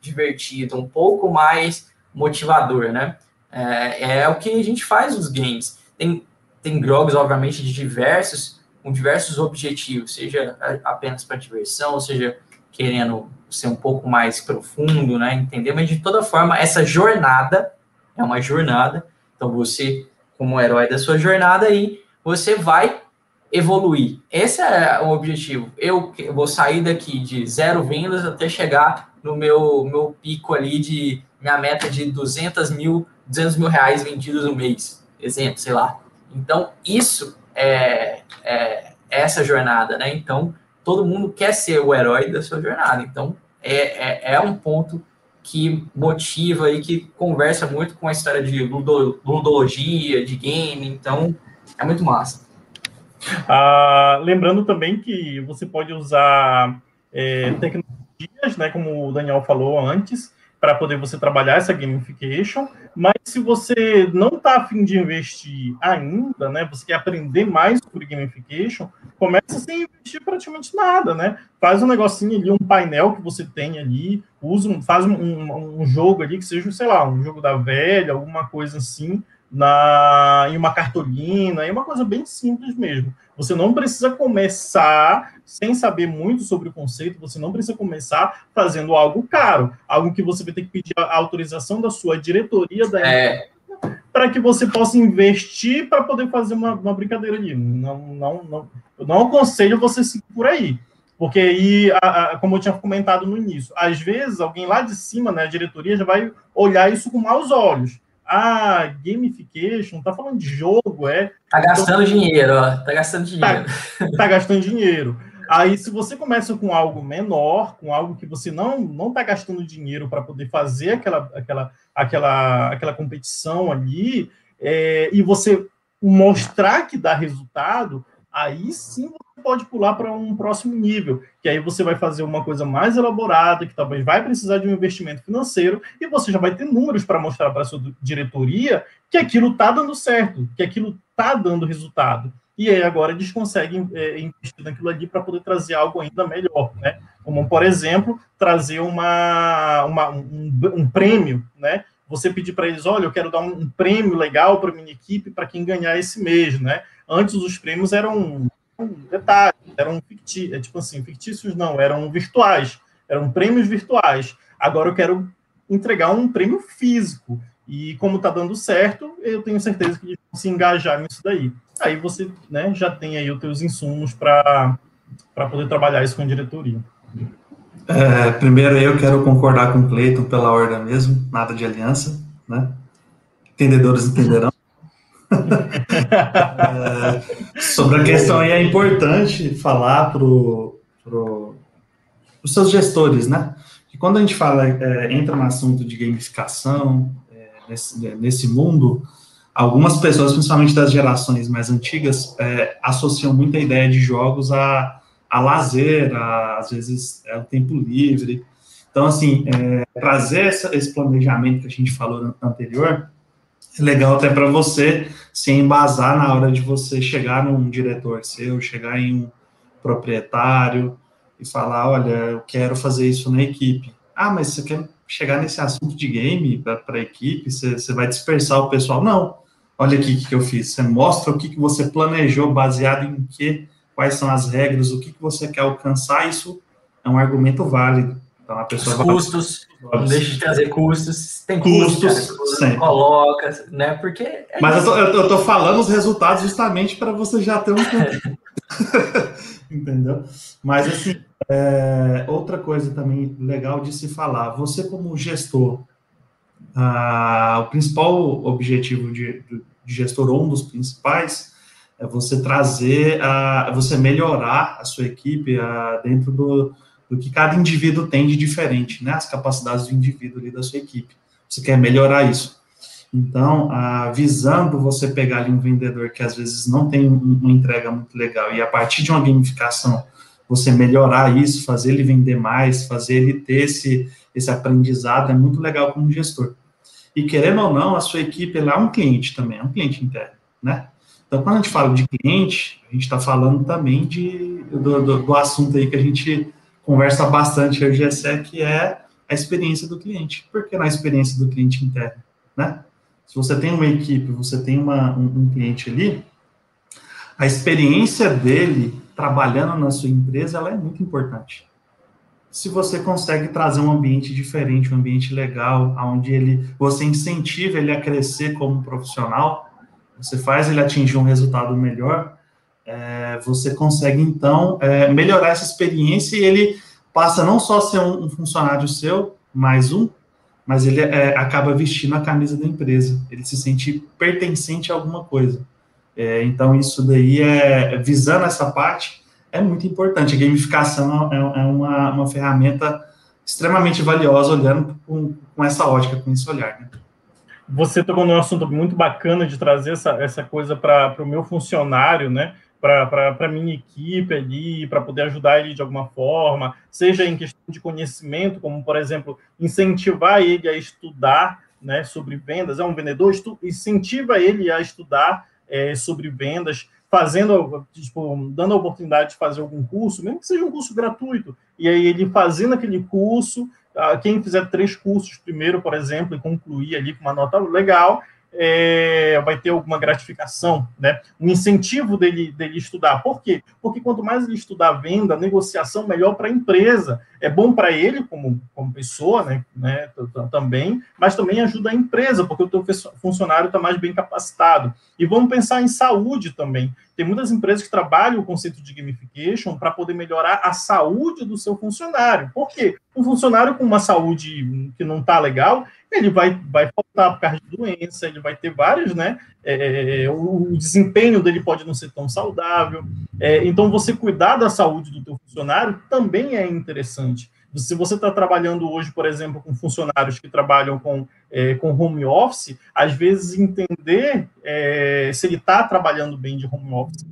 divertido, um pouco mais motivador, né? É, é o que a gente faz nos games. Tem, tem jogos, obviamente, de diversos, com diversos objetivos, seja apenas para diversão, seja querendo ser um pouco mais profundo, né? Entender, mas de toda forma, essa jornada é uma jornada. Então, você, como herói da sua jornada, aí você vai evoluir. Esse é o objetivo. Eu vou sair daqui de zero vendas até chegar no meu, meu pico ali de minha meta de 200 mil 200 mil reais vendidos no mês, exemplo, sei lá. Então, isso é, é essa jornada, né? Então, todo mundo quer ser o herói da sua jornada. Então, é, é, é um ponto que motiva e que conversa muito com a história de ludologia, de game. Então, é muito massa. Ah, lembrando também que você pode usar é, tecnologias, né, como o Daniel falou antes, para poder você trabalhar essa gamification, mas se você não está afim de investir ainda, né, você quer aprender mais sobre gamification, começa sem investir praticamente nada, né? Faz um negocinho ali, um painel que você tem ali, usa um, faz um, um, um jogo ali que seja, sei lá, um jogo da velha, alguma coisa assim, na, em uma cartolina, é uma coisa bem simples mesmo. Você não precisa começar sem saber muito sobre o conceito, você não precisa começar fazendo algo caro, algo que você vai ter que pedir a autorização da sua diretoria da é. para que você possa investir para poder fazer uma, uma, brincadeira ali. Não, não, não, eu não aconselho você seguir por aí. Porque aí, a, a, como eu tinha comentado no início, às vezes alguém lá de cima, né, a diretoria, já vai olhar isso com maus olhos ah, gamification, tá falando de jogo, é. Tá gastando então, dinheiro, ó. Tá gastando dinheiro. Tá, tá, gastando dinheiro. Aí, se você começa com algo menor, com algo que você não não tá gastando dinheiro para poder fazer aquela, aquela, aquela, aquela competição ali, é, e você mostrar que dá resultado, aí sim você pode pular para um próximo nível, que aí você vai fazer uma coisa mais elaborada, que talvez vai precisar de um investimento financeiro, e você já vai ter números para mostrar para a sua diretoria que aquilo está dando certo, que aquilo está dando resultado. E aí agora eles conseguem é, investir naquilo ali para poder trazer algo ainda melhor, né? Como, por exemplo, trazer uma, uma um, um prêmio, né? Você pedir para eles, olha, eu quero dar um, um prêmio legal para minha equipe para quem ganhar esse mês, né? Antes os prêmios eram um detalhe, eram fictícios, é, tipo assim, fictícios não, eram virtuais, eram prêmios virtuais. Agora eu quero entregar um prêmio físico. E como está dando certo, eu tenho certeza que eles vão se engajar nisso daí. Aí você né, já tem aí os teus insumos para poder trabalhar isso com a diretoria. É, primeiro eu quero concordar com o Cleiton pela ordem mesmo, nada de aliança, né? Entendedores entenderão é, sobre a questão aí é importante falar para pro, os seus gestores, né? Que quando a gente fala, é, entra no assunto de gamificação, é, nesse, nesse mundo, algumas pessoas, principalmente das gerações mais antigas, é, associam muito a ideia de jogos a, a lazer, a, às vezes é o tempo livre. Então, assim, é, trazer essa, esse planejamento que a gente falou anterior legal até para você se embasar na hora de você chegar num diretor seu, chegar em um proprietário e falar, olha, eu quero fazer isso na equipe. Ah, mas você quer chegar nesse assunto de game para a equipe? Você, você, vai dispersar o pessoal? Não. Olha aqui o que, eu fiz. Você mostra o que, que você planejou, baseado em que quais são as regras, o que, que você quer alcançar, isso é um argumento válido. Então, a pessoa Os custos, vai... não deixa de trazer custos. Tem custos, custos cara, coloca, né? Porque. É Mas eu tô, eu tô, falando os resultados justamente para você já ter um. Entendeu? Mas, assim, é, outra coisa também legal de se falar: você, como gestor, ah, o principal objetivo de, de gestor, ou um dos principais, é você trazer, a, você melhorar a sua equipe a, dentro do, do que cada indivíduo tem de diferente, né? As capacidades do indivíduo ali da sua equipe. Você quer melhorar isso. Então, a, visando você pegar ali um vendedor que às vezes não tem uma entrega muito legal e a partir de uma gamificação você melhorar isso, fazer ele vender mais, fazer ele ter esse, esse aprendizado, é muito legal como gestor. E querendo ou não, a sua equipe lá é um cliente também, é um cliente interno, né? Então, quando a gente fala de cliente, a gente está falando também de, do, do, do, assunto aí que a gente conversa bastante aí, o GSE, que é a experiência do cliente. Por que na experiência do cliente interno, né? Se você tem uma equipe, você tem uma, um, um cliente ali, a experiência dele trabalhando na sua empresa, ela é muito importante. Se você consegue trazer um ambiente diferente, um ambiente legal, onde ele, você incentiva ele a crescer como profissional, você faz ele atingir um resultado melhor, é, você consegue, então, é, melhorar essa experiência e ele passa não só a ser um, um funcionário seu, mais um, mas ele é, acaba vestindo a camisa da empresa, ele se sente pertencente a alguma coisa. É, então, isso daí é, visando essa parte, é muito importante. A gamificação é, é uma, uma ferramenta extremamente valiosa, olhando com, com essa ótica, com esse olhar. Né? Você tocou num assunto muito bacana de trazer essa, essa coisa para o meu funcionário, né? Para a minha equipe ali, para poder ajudar ele de alguma forma, seja em questão de conhecimento, como, por exemplo, incentivar ele a estudar né, sobre vendas. É um vendedor, incentiva ele a estudar é, sobre vendas, fazendo, tipo, dando a oportunidade de fazer algum curso, mesmo que seja um curso gratuito, e aí ele fazendo aquele curso, ah, quem fizer três cursos primeiro, por exemplo, e concluir ali com uma nota legal, é, vai ter alguma gratificação, né? Um incentivo dele, dele estudar. Por quê? Porque quanto mais ele estudar venda, negociação, melhor para a empresa. É bom para ele como, como pessoa, né? né? Também, mas também ajuda a empresa, porque o teu funcionário está mais bem capacitado. E vamos pensar em saúde também. Tem muitas empresas que trabalham o conceito de gamification para poder melhorar a saúde do seu funcionário. Por quê? Um funcionário com uma saúde que não está legal, ele vai, vai faltar por causa de doença, ele vai ter vários, né? É, o, o, desempenho dele pode não ser tão saudável. É, então, você cuidar da saúde do teu funcionário também é interessante. Se você está trabalhando hoje, por exemplo, com funcionários que trabalham com, é, com home office, às vezes entender é, se ele está trabalhando bem de home office,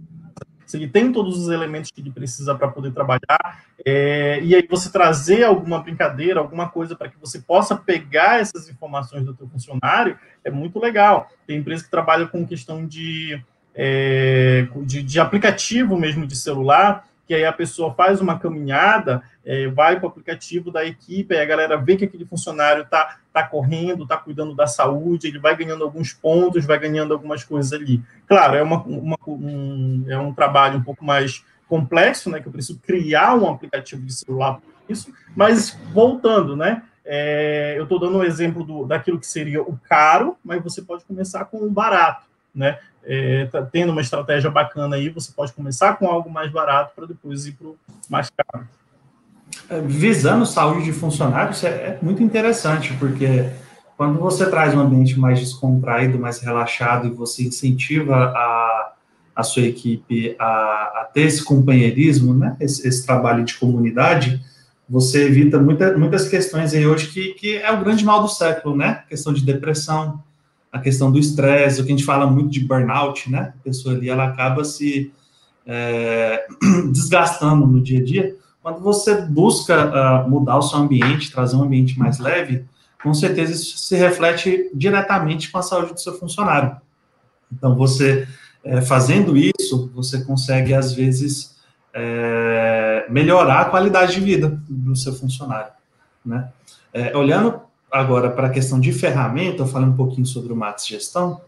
se ele tem todos os elementos que ele precisa para poder trabalhar, é, e aí você trazer alguma brincadeira, alguma coisa para que você possa pegar essas informações do teu funcionário, é muito legal. Tem empresa que trabalha com questão de, é, de, de aplicativo mesmo de celular, que aí a pessoa faz uma caminhada, é, vai para o aplicativo da equipe, aí a galera vê que aquele funcionário está tá correndo, está cuidando da saúde, ele vai ganhando alguns pontos, vai ganhando algumas coisas ali. Claro, é, uma, uma um, é um trabalho um pouco mais complexo, né, que eu preciso criar um aplicativo de celular para isso, mas voltando, né, é, eu estou dando um exemplo do, daquilo que seria o caro, mas você pode começar com o barato, né? É, tá tendo uma estratégia bacana aí, você pode começar com algo mais barato para depois ir para o mais caro. É, visando saúde de funcionários é, é muito interessante, porque quando você traz um ambiente mais descontraído, mais relaxado, e você incentiva a, a sua equipe a, a ter esse companheirismo, né, esse, esse, trabalho de comunidade, você evita muita, muitas questões aí hoje que, que é o grande mal do século, né? questão de depressão, a questão do estresse, o que a gente fala muito de burnout, né? A pessoa ali, ela acaba se é, desgastando no dia a dia. Quando você busca uh, mudar o seu ambiente, trazer um ambiente mais leve, com certeza isso se reflete diretamente com a saúde do seu funcionário. Então, você é, fazendo isso, você consegue, às vezes, é, melhorar a qualidade de vida do seu funcionário. Né? É, olhando agora para a questão de ferramenta, eu falei um pouquinho sobre o Max Gestão,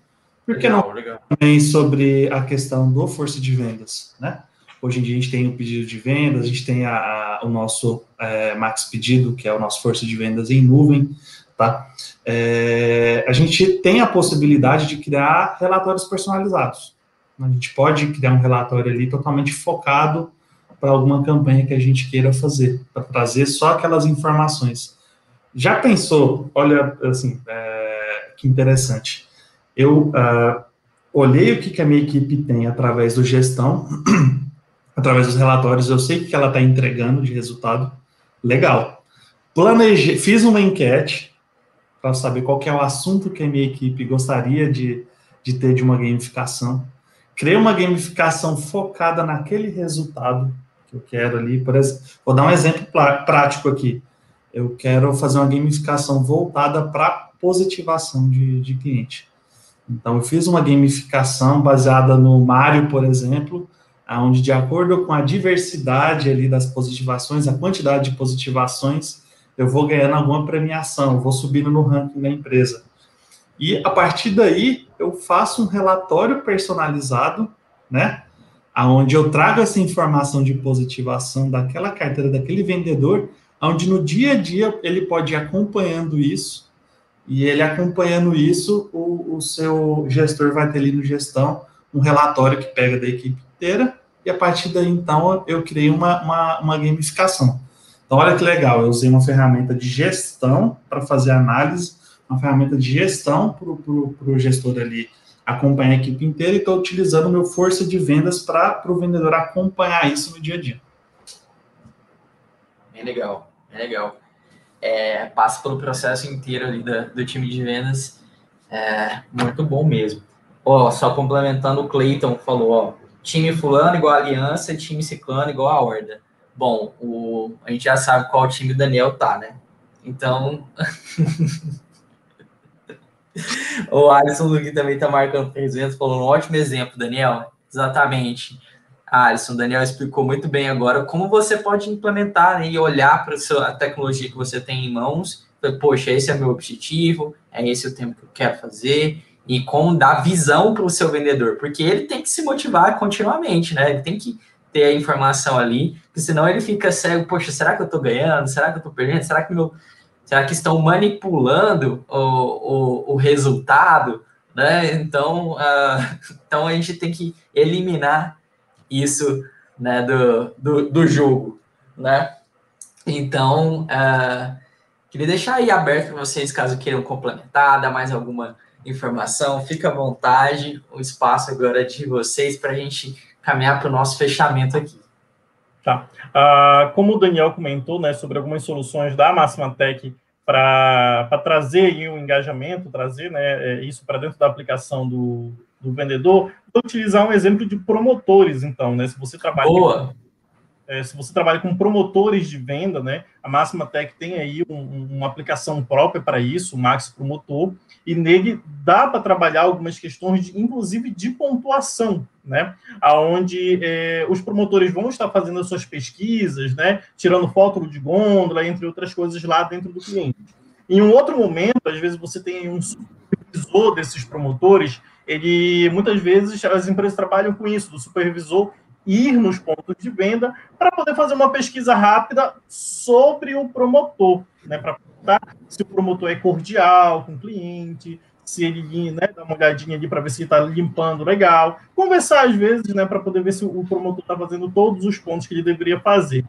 por que não legal. também sobre a questão do força de vendas, né? Hoje em dia a gente tem o pedido de vendas, a gente tem a, a, o nosso é, Max Pedido, que é o nosso força de vendas em nuvem, tá? É, a gente tem a possibilidade de criar relatórios personalizados. A gente pode criar um relatório ali totalmente focado para alguma campanha que a gente queira fazer, para trazer só aquelas informações. Já pensou, olha, assim, é, que interessante. Eu uh, olhei o que, que a minha equipe tem através do gestão, através dos relatórios, eu sei o que ela está entregando de resultado. Legal. Planejei, fiz uma enquete para saber qual é o assunto que a minha equipe gostaria de, de ter de uma gamificação. Criei uma gamificação focada naquele resultado que eu quero ali. Por exemplo, vou dar um exemplo prático aqui. Eu quero fazer uma gamificação voltada para positivação de, de cliente. Então, eu fiz uma gamificação baseada no Mário, por exemplo, onde, de acordo com a diversidade ali das positivações, a quantidade de positivações, eu vou ganhando alguma premiação, vou subindo no ranking da empresa. E a partir daí, eu faço um relatório personalizado, né? Onde eu trago essa informação de positivação daquela carteira, daquele vendedor, onde no dia a dia ele pode ir acompanhando isso, e ele acompanhando isso, o, o seu gestor vai ter ali no gestão um relatório que pega da equipe inteira, e a partir daí, então, eu criei uma, uma, uma gamificação. Então, olha que legal, eu usei uma ferramenta de gestão para fazer análise, uma ferramenta de gestão para o gestor ali acompanhar a equipe inteira e estou utilizando meu força de vendas para o vendedor acompanhar isso no dia a dia. Bem legal, bem legal. É, passa pelo processo inteiro ali do, time de vendas, é muito bom mesmo. Ó, só complementando, o Clayton falou, ó, time fulano igual a aliança, time ciclano igual a horda. Bom, o, a gente já sabe qual time o Daniel tá, né? Então. o Alisson Luque também tá marcando presença, falou um ótimo exemplo, Daniel. Exatamente. Alisson, o Daniel explicou muito bem agora como você pode implementar né, e olhar para a tecnologia que você tem em mãos. Poxa, esse é meu objetivo, é esse o tempo que eu quero fazer, e como dar visão para o seu vendedor, porque ele tem que se motivar continuamente, né? Ele tem que ter a informação ali, porque senão ele fica cego, poxa, será que eu estou ganhando? Será que eu estou perdendo? Será que meu. Será que estão manipulando o, o, o resultado? Né? Então, uh, então a gente tem que eliminar isso né, do, do, do jogo. Né? Então, uh, queria deixar aí aberto para vocês, caso queiram complementar, dar mais alguma informação, fica à vontade, o espaço agora é de vocês para a gente caminhar para o nosso fechamento aqui. Tá. Ah, como o Daniel comentou, né, sobre algumas soluções da Máxima Tech para trazer o um engajamento, trazer né, é, isso para dentro da aplicação do, do vendedor, vou utilizar um exemplo de promotores, então, né? Se você trabalha. Boa. Com é, se você trabalha com promotores de venda, né, a Máxima Tech tem aí um, uma aplicação própria para isso, o Max Promotor, e nele dá para trabalhar algumas questões, de, inclusive de pontuação, né, aonde é, os promotores vão estar fazendo as suas pesquisas, né, tirando foto de gôndola, entre outras coisas lá dentro do cliente. Em um outro momento, às vezes você tem um supervisor desses promotores, ele muitas vezes as empresas trabalham com isso, do supervisor ir nos pontos de venda para poder fazer uma pesquisa rápida sobre o promotor, né? Para se o promotor é cordial com o cliente, se ele né, dá uma olhadinha ali para ver se está limpando legal, conversar às vezes, né, para poder ver se o promotor está fazendo todos os pontos que ele deveria fazer.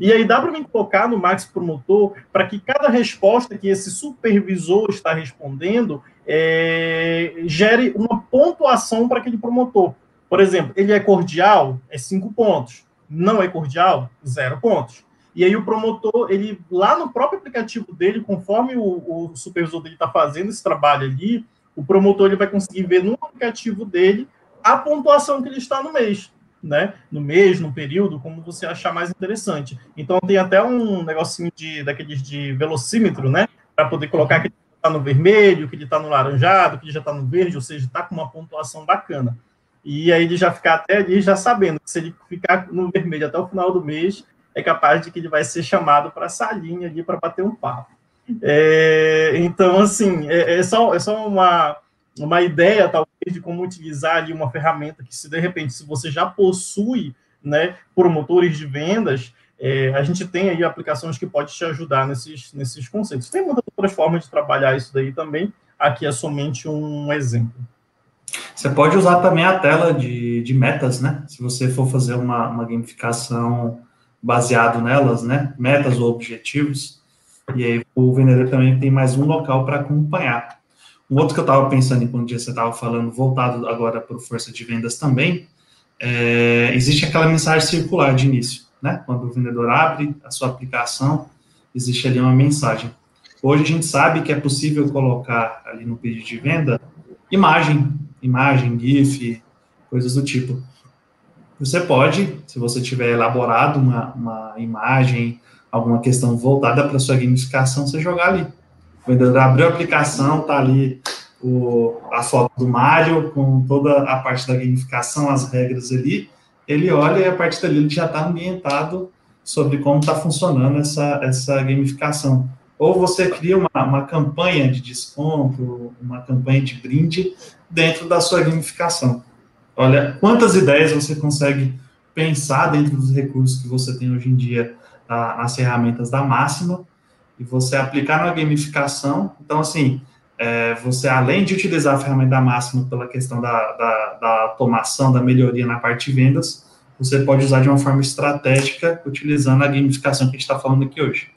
E aí dá para me colocar no Max Promotor para que cada resposta que esse supervisor está respondendo é, gere uma pontuação para aquele promotor. Por exemplo, ele é cordial, é cinco pontos. Não é cordial, zero pontos. E aí o promotor, ele lá no próprio aplicativo dele, conforme o, o supervisor dele está fazendo esse trabalho ali, o promotor ele vai conseguir ver no aplicativo dele a pontuação que ele está no mês, né? No mês, no período, como você achar mais interessante. Então tem até um negocinho de daqueles de velocímetro, né? Para poder colocar que ele está no vermelho, que ele está no laranjado, que ele já está no verde, ou seja, está com uma pontuação bacana. E aí ele já ficar até ali já sabendo que se ele ficar no vermelho até o final do mês, é capaz de que ele vai ser chamado para a salinha ali para bater um papo. É, então, assim, é, é, só, é só uma, uma ideia, talvez, de como utilizar ali uma ferramenta que, se de repente, se você já possui né, promotores de vendas, é, a gente tem aí aplicações que podem te ajudar nesses, nesses conceitos. Tem muitas outras formas de trabalhar isso daí também, aqui é somente um exemplo. Você pode usar também a tela de, de metas, né? Se você for fazer uma, uma gamificação baseado nelas, né? Metas ou objetivos. E aí o vendedor também tem mais um local para acompanhar. Um outro que eu estava pensando enquanto você estava falando, voltado agora para força de vendas também, é, existe aquela mensagem circular de início, né? Quando o vendedor abre a sua aplicação, existe ali uma mensagem. Hoje a gente sabe que é possível colocar ali no pedido de venda imagem, imagem, GIF, coisas do tipo. Você pode, se você tiver elaborado uma, uma imagem, alguma questão voltada para sua gamificação, você jogar ali. O vendedor abriu a aplicação, tá ali o, a foto do Mário com toda a parte da gamificação, as regras ali. Ele olha e a partir dali ele já está ambientado sobre como está funcionando essa, essa gamificação. Ou você cria uma, uma campanha de desconto, uma campanha de brinde dentro da sua gamificação. Olha, quantas ideias você consegue pensar dentro dos recursos que você tem hoje em dia, as ferramentas da Máxima, e você aplicar na gamificação. Então, assim, é, você, além de utilizar a ferramenta Máxima pela questão da, da, da automação, da melhoria na parte de vendas, você pode usar de uma forma estratégica, utilizando a gamificação que a gente está falando aqui hoje.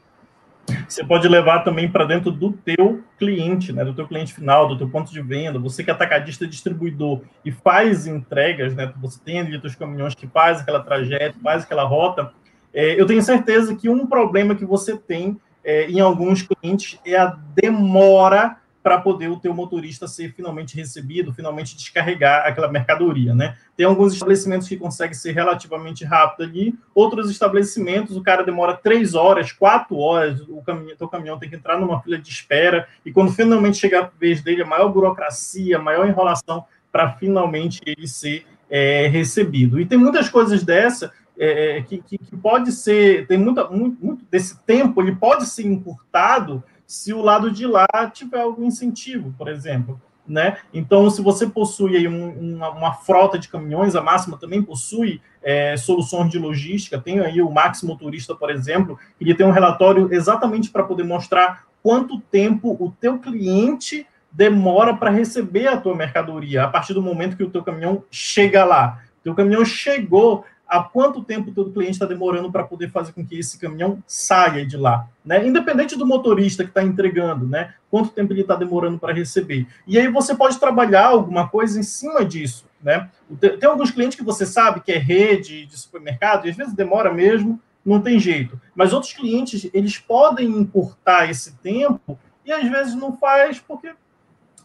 Você pode levar também para dentro do teu cliente, né, do teu cliente final, do teu ponto de venda. Você que é atacadista distribuidor e faz entregas, né, você tem ali os caminhões que faz aquela trajeto, faz aquela rota. É, eu tenho certeza que um problema que você tem é, em alguns clientes é a demora para poder o teu motorista ser finalmente recebido, finalmente descarregar aquela mercadoria, né? Tem alguns estabelecimentos que conseguem ser relativamente rápido ali, outros estabelecimentos o cara demora três horas, quatro horas, o caminhão, teu caminhão tem que entrar numa fila de espera e quando finalmente chegar a vez dele, a maior burocracia, a maior enrolação para finalmente ele ser é, recebido. E tem muitas coisas dessa é, que, que, que, pode ser, tem muita, muito, muito desse tempo, ele pode ser encurtado se o lado de lá tiver algum incentivo, por exemplo. Né? Então, se você possui um, uma, uma, frota de caminhões, a Máxima também possui é, soluções de logística, tem aí o Max Motorista, por exemplo, ele tem um relatório exatamente para poder mostrar quanto tempo o teu cliente demora para receber a tua mercadoria, a partir do momento que o teu caminhão chega lá. O teu caminhão chegou, há quanto tempo todo cliente está demorando para poder fazer com que esse caminhão saia de lá, né? Independente do motorista que está entregando, né? Quanto tempo ele está demorando para receber. E aí você pode trabalhar alguma coisa em cima disso, né? Tem alguns clientes que você sabe que é rede de supermercado, e às vezes demora mesmo, não tem jeito. Mas outros clientes, eles podem encurtar esse tempo e às vezes não faz porque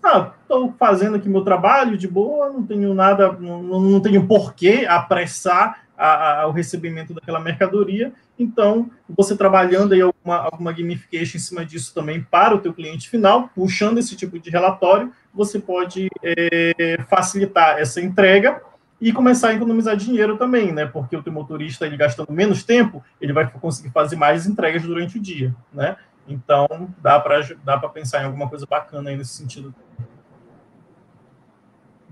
ah, estou fazendo aqui meu trabalho de boa, não tenho nada, não, não tenho porquê apressar a, a, o recebimento daquela mercadoria. Então, você trabalhando aí alguma, alguma gamification em cima disso também para o teu cliente final, puxando esse tipo de relatório, você pode é, facilitar essa entrega e começar a economizar dinheiro também, né? Porque o teu motorista, ele gastando menos tempo, ele vai conseguir fazer mais entregas durante o dia, né? Então, dá para dá pensar em alguma coisa bacana aí nesse sentido.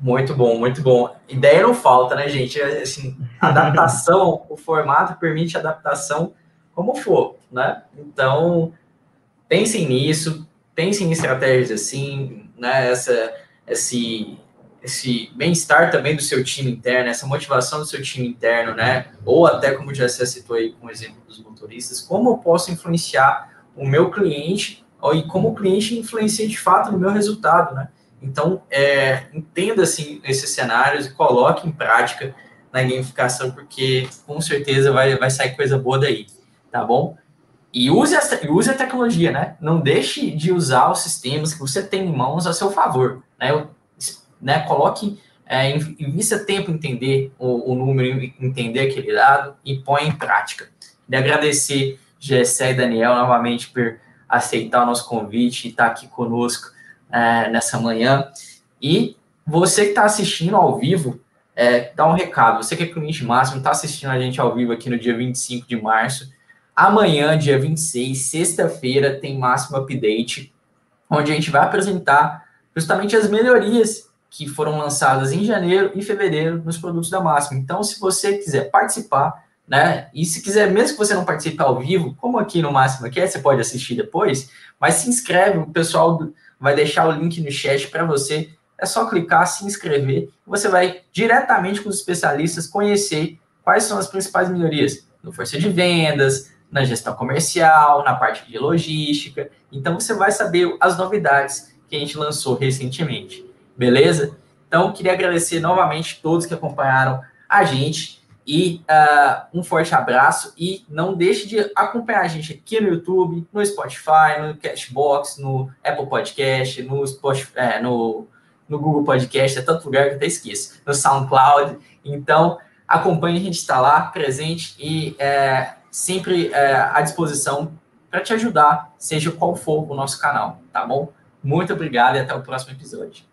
Muito bom, muito bom. Ideia não falta, né, gente? É, assim, adaptação, o formato permite adaptação como for, né? Então, pensem nisso, pensem em estratégias assim, né? Essa, esse, esse bem-estar também do seu time interno, essa motivação do seu time interno, né? Ou até, como já se citou aí com o exemplo dos motoristas, como eu posso influenciar o meu cliente e como o cliente influencia de fato no meu resultado, né? Então, é, entenda assim, esses cenários e coloque em prática na gamificação, porque com certeza vai, vai sair coisa boa daí, tá bom? E use a, use a tecnologia, né? Não deixe de usar os sistemas que você tem em mãos a seu favor, né? Eu, né? Coloque, é, invista tempo em entender o, o número, entender aquele dado e põe em prática. E agradecer Gessé e Daniel novamente por aceitar o nosso convite e estar aqui conosco é, nessa manhã. E você que está assistindo ao vivo, é, dá um recado. Você que é cliente máximo, está assistindo a gente ao vivo aqui no dia 25 de março. Amanhã, dia 26, sexta-feira, tem máximo update, onde a gente vai apresentar justamente as melhorias que foram lançadas em janeiro e fevereiro nos produtos da Máxima. Então, se você quiser participar, né? E se quiser, mesmo que você não participe ao vivo, como aqui no Máxima quer, você pode assistir depois, mas se inscreve, o pessoal vai deixar o link no chat para você. É só clicar, se inscrever, você vai diretamente com os especialistas conhecer quais são as principais melhorias no força de vendas, na gestão comercial, na parte de logística. Então você vai saber as novidades que a gente lançou recentemente. Beleza? Então, queria agradecer novamente todos que acompanharam a gente e uh, um forte abraço e não deixe de acompanhar a gente aqui no YouTube, no Spotify, no Cashbox, no Apple Podcast, no, Spotify, é, no, no Google Podcast, é tanto lugar que eu até esqueço, no SoundCloud. Então, acompanhe, a gente está lá, presente e é, sempre é, à disposição para te ajudar, seja qual for o nosso canal, tá bom? Muito obrigado e até o próximo episódio.